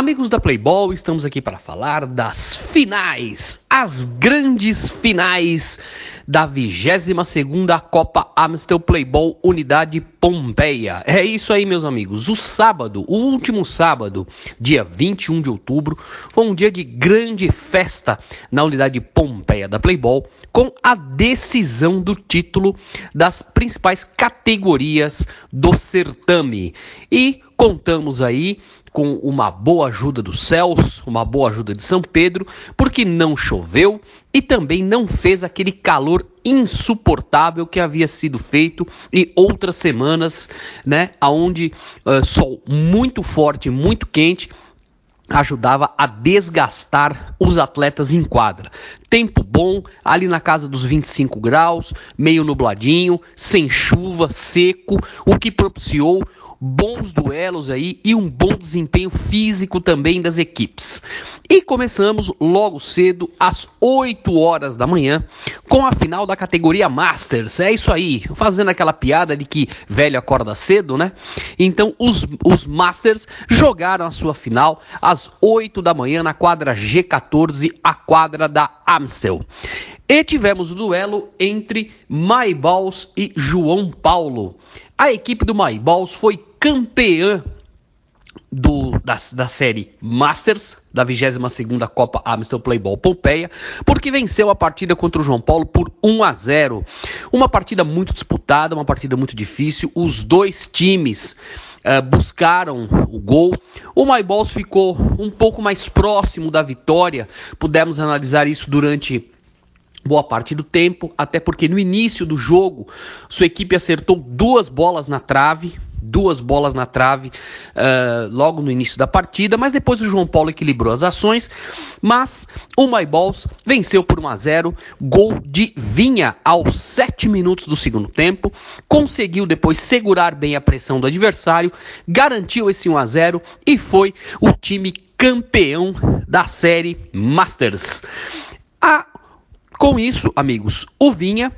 Amigos da Playboy, estamos aqui para falar das finais, as grandes finais da 22ª Copa Amstel Playboy Unidade Pompeia. É isso aí, meus amigos. O sábado, o último sábado, dia 21 de outubro, foi um dia de grande festa na Unidade Pompeia da Playboy, com a decisão do título das principais categorias do certame. E contamos aí com uma boa ajuda dos céus, uma boa ajuda de São Pedro, porque não choveu e também não fez aquele calor insuportável que havia sido feito em outras semanas, né, aonde uh, sol muito forte, muito quente ajudava a desgastar os atletas em quadra. Tempo bom, ali na casa dos 25 graus, meio nubladinho, sem chuva, seco, o que propiciou bons duelos aí e um bom desempenho físico também das equipes. E começamos logo cedo, às 8 horas da manhã, com a final da categoria Masters. É isso aí, fazendo aquela piada de que velho acorda cedo, né? Então os, os Masters jogaram a sua final às 8 da manhã na quadra G14, a quadra da Amstel. E tivemos o duelo entre Maibaus e João Paulo. A equipe do Maibaus foi campeã do, da, da série Masters, da 22ª Copa Amstel Playball Pompeia, porque venceu a partida contra o João Paulo por 1 a 0. Uma partida muito disputada, uma partida muito difícil. Os dois times uh, buscaram o gol. O Maiballs ficou um pouco mais próximo da vitória. Pudemos analisar isso durante boa parte do tempo, até porque no início do jogo sua equipe acertou duas bolas na trave, duas bolas na trave uh, logo no início da partida, mas depois o João Paulo equilibrou as ações, mas o My Balls venceu por 1 a 0, gol de Vinha aos 7 minutos do segundo tempo, conseguiu depois segurar bem a pressão do adversário, garantiu esse 1 a 0 e foi o time campeão da série Masters. A com isso, amigos, o Vinha,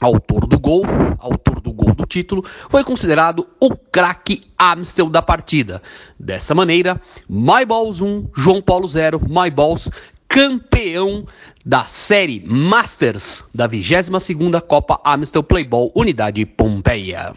autor do gol, autor do gol do título, foi considerado o craque Amstel da partida. Dessa maneira, My Balls 1, João Paulo 0, My Balls campeão da série Masters da 22ª Copa Amstel Playball Unidade Pompeia.